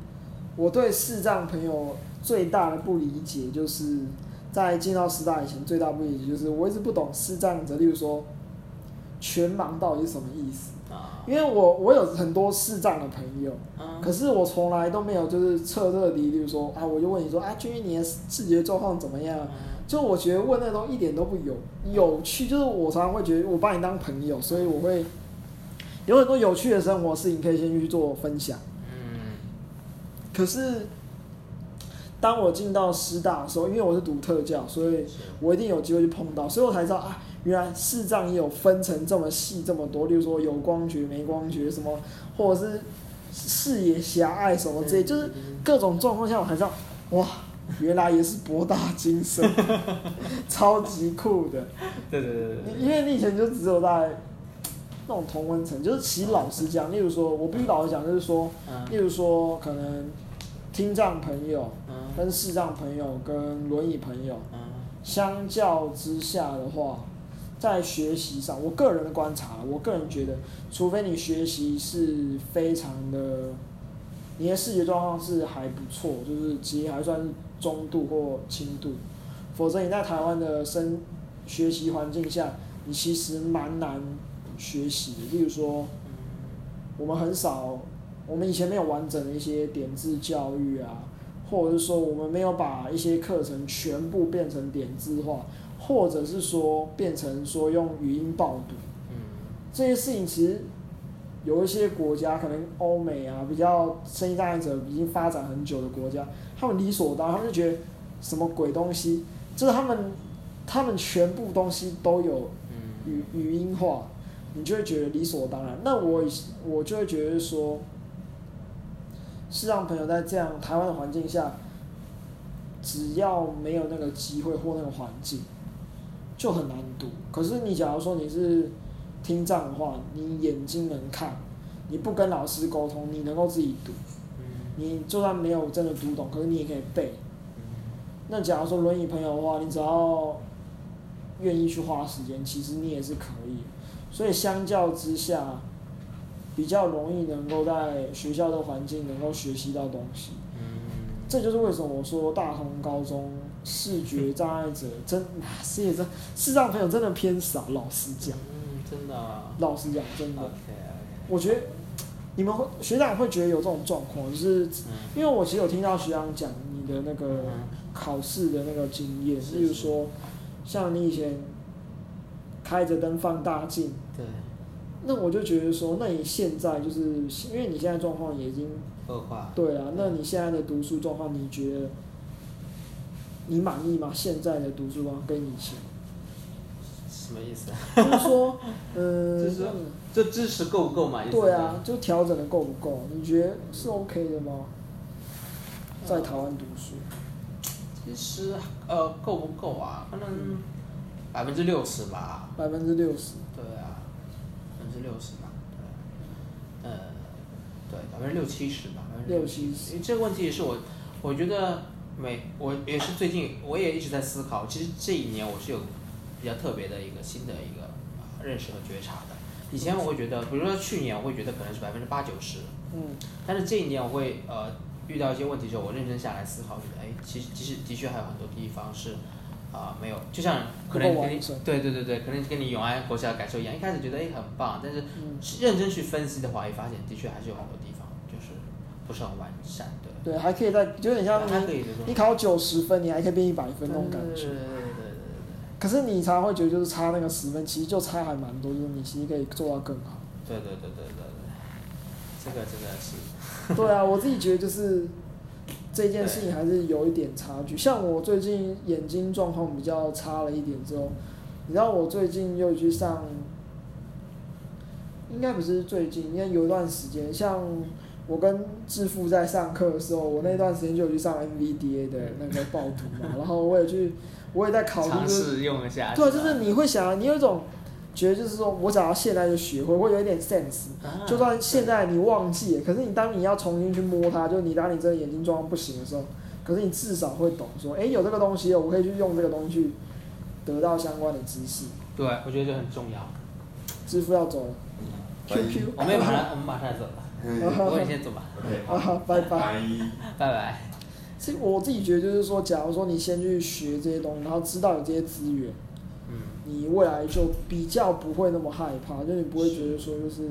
我对视障朋友最大的不理解，就是在进到师大以前，最大不理解就是我一直不懂视障者，例如说全盲到底是什么意思？啊，因为我我有很多视障的朋友，嗯可是我从来都没有就是彻彻底，例如说啊，我就问你说啊，君君你的视觉状况怎么样？就我觉得问那都一点都不有有趣，就是我常常会觉得我把你当朋友，所以我会有很多有趣的生活事情可以先去做分享。嗯可是当我进到师大的时候，因为我是读特教，所以我一定有机会去碰到，所以我才知道啊，原来视障也有分成这么细这么多，例如说有光觉、没光觉什么，或者是视野狭隘什么之类，就是各种状况下，我才知道，哇，原来也是博大精深，超级酷的。对对对对因为你以前就只有在那种同温层，就是其实老实讲，例如说，我必须老实讲，就是说，例嗯如说可能听障朋友嗯。跟视障朋友跟轮椅朋友，嗯。相较之下的话，在学习上，我个人的观察，我个人觉得，除非你学习是非常的，你的视觉状况是还不错，就是其实还算是中度或轻度，否则你在台湾的生学习环境下，你其实蛮难学习。例如说，我们很少，我们以前没有完整的一些点字教育啊，或者是说我们没有把一些课程全部变成点字化，或者是说变成说用语音报读，嗯。这些事情其实有一些国家，可能欧美啊比较声音障碍者已经发展很久的国家，他们理所当然，他们就觉得什么鬼东西，就是他们他们全部东西都有嗯。语语音化，你就会觉得理所当然。那我我就会觉得说，是让朋友在这样台湾的环境下，只要没有那个机会或那个环境，就很难读。可是你假如说你是听障的话，你眼睛能看，你不跟老师沟通，你能够自己读，你就算没有真的读懂，可是你也可以背。那假如说轮椅朋友的话，你只要愿意去花时间，其实你也是可以。所以相较之下，比较容易能够在学校的环境能够学习到东西。嗯这就是为什么我说大同高中视觉障碍者真 啊，视觉障视障朋友真的偏少。老实讲，嗯，真的啊。老实讲，真的我觉得你们会学长会觉得有这种状况，就是嗯因为我其实有听到学长讲你的那个嗯考试的那个经验，是例如说，像你以前开着灯放大镜，对，那我就觉得说，那你现在就是因为你现在状况也已经恶化。对啊，那你现在的读书状况，你觉得你满意吗？现在的读书状况跟以前，什么意思啊？就是说，嗯、就是说这知识够不够嘛？对啊，就调整的够不够？你觉得是 OK 的吗？在台湾读书，其实呃够不够啊？可能百分之六十吧。百分之六十，对啊，百分之六十吧。对，呃，对，百分之六七十吧。百分之六七十这个问题也是我，我觉得每我也是最近我也一直在思考。其实这一年我是有比较特别的一个新的一个呃认识和觉察的。以前我会觉得，比如说去年我会觉得可能是百分之八九十，嗯但是这一年我会呃遇到一些问题之后，我认真下来思考，觉得哎，其实其实的确还有很多地方是啊、没有，就像可能跟你对对对对，可能跟你永安国小的感受一样，一开始觉得哎很棒，但是嗯，认真去分析的话，也发现的确还是有很多地方就是不是很完善的。对，还可以再，有点像你考九十分，你还可以变一百分那种感觉。对对对对对可是你常常会觉得就是差那个十分，其实就差还蛮多，就是你其实可以做到更好。对对对对对对，这个真的是对啊，我自己觉得就是这件事情还是有一点差距。像我最近眼睛状况比较差了一点之后，你知道我最近又去上，应该不是最近，应该有一段时间，像我跟志富在上课的时候，我那段时间就有去上 MVDA 的那个报读嘛，然后我也去，我也在考虑尝就是试用一下。对，就是你会想，你有一种觉得就是说我只要现在就学会，会有一点 sense。啊就算现在你忘记了，可是你当你要重新去摸它，就你当你真的眼睛状况不行的时候，可是你至少会懂说，哎、有这个东西，我可以去用这个东西去得到相关的知识。对，我觉得这很重要。支付要走了，QQ，我们也马上我们马上走了，不过你先走吧，OK，啊，拜拜。拜。拜拜。其实我自己觉得就是说，假如说你先去学这些东西，然后知道有这些资源，嗯，你未来就比较不会那么害怕，就你不会觉得说就是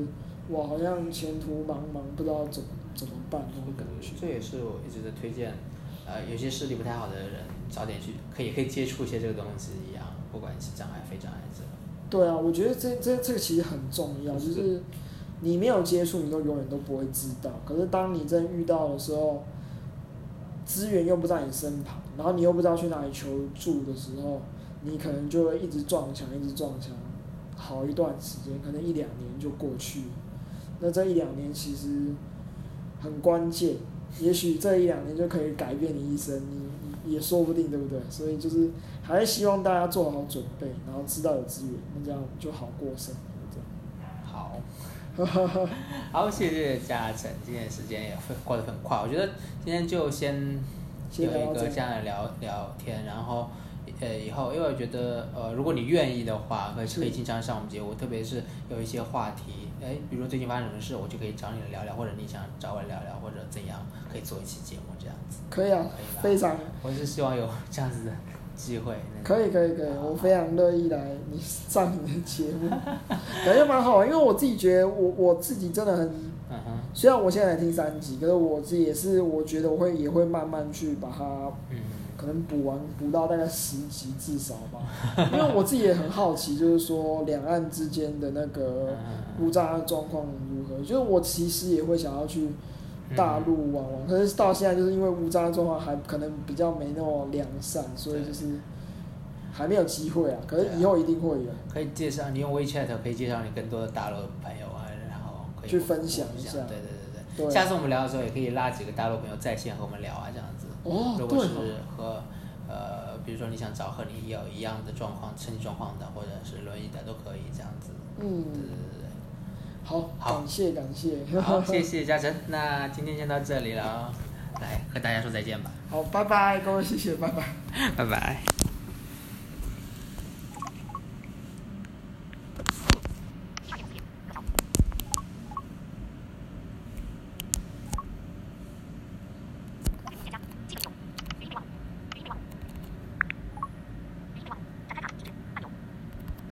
哇，好像前途茫茫，不知道怎么怎么办那种感觉。这也是我一直在推荐，呃，有些视力不太好的人，早点去，可以可以接触一些这个东西一样，不管是障碍非障碍者。对啊，我觉得这这这个其实很重要，就是你没有接触，你都永远都不会知道。可是当你真遇到的时候，资源又不在你身旁，然后你又不知道去哪里求助的时候，你可能就会一直撞墙，一直撞墙，好一段时间，可能一两年就过去了。那这一两年其实很关键，也许这一两年就可以改变你一生，你你也说不定，对不对？所以就是还是希望大家做好准备，然后知道有资源，那这样就好过生活。这样。好，好，谢谢嘉诚，今天时间也会过得很快，我觉得今天就先有一个这样的聊聊天，然后。呃，以后因为我觉得，呃，如果你愿意的话，可以可以经常上我们节目，特别是有一些话题，哎，比如说最近发生什么事，我就可以找你来聊聊，或者你想找我聊聊，或者怎样，可以做一期节目这样子。可以啊可以吧，非常我是希望有这样子的机会。可以可以可以，我非常乐意来你上你的节目，感觉蛮好，因为我自己觉得我我自己真的很，虽然我现在才听三集，可是我自己也是，我觉得我会也会慢慢去把它嗯可能补完，补到大概十集至少吧，因为我自己也很好奇，就是说两岸之间的那个嗯无障碍状况如何，就是我其实也会想要去大陆玩玩，可是到现在就是因为无障碍状况还可能比较没那么良善，所以就是还没有机会啊，可是以后一定会有。可以介绍你用 WeChat 可以介绍你更多的大陆朋友啊，然后可以去分享一下对对对对对。下次我们聊的时候也可以拉几个大陆朋友在线和我们聊啊，这样子。哦如果是和呃，比如说你想找和你有一样的状况、身体状况的，或者是轮椅的都可以这样子。嗯对，对对好，好感谢感谢，好，谢谢嘉诚，那今天先到这里了啊，来和大家说再见吧，好，拜拜，各位谢谢，拜拜。拜拜。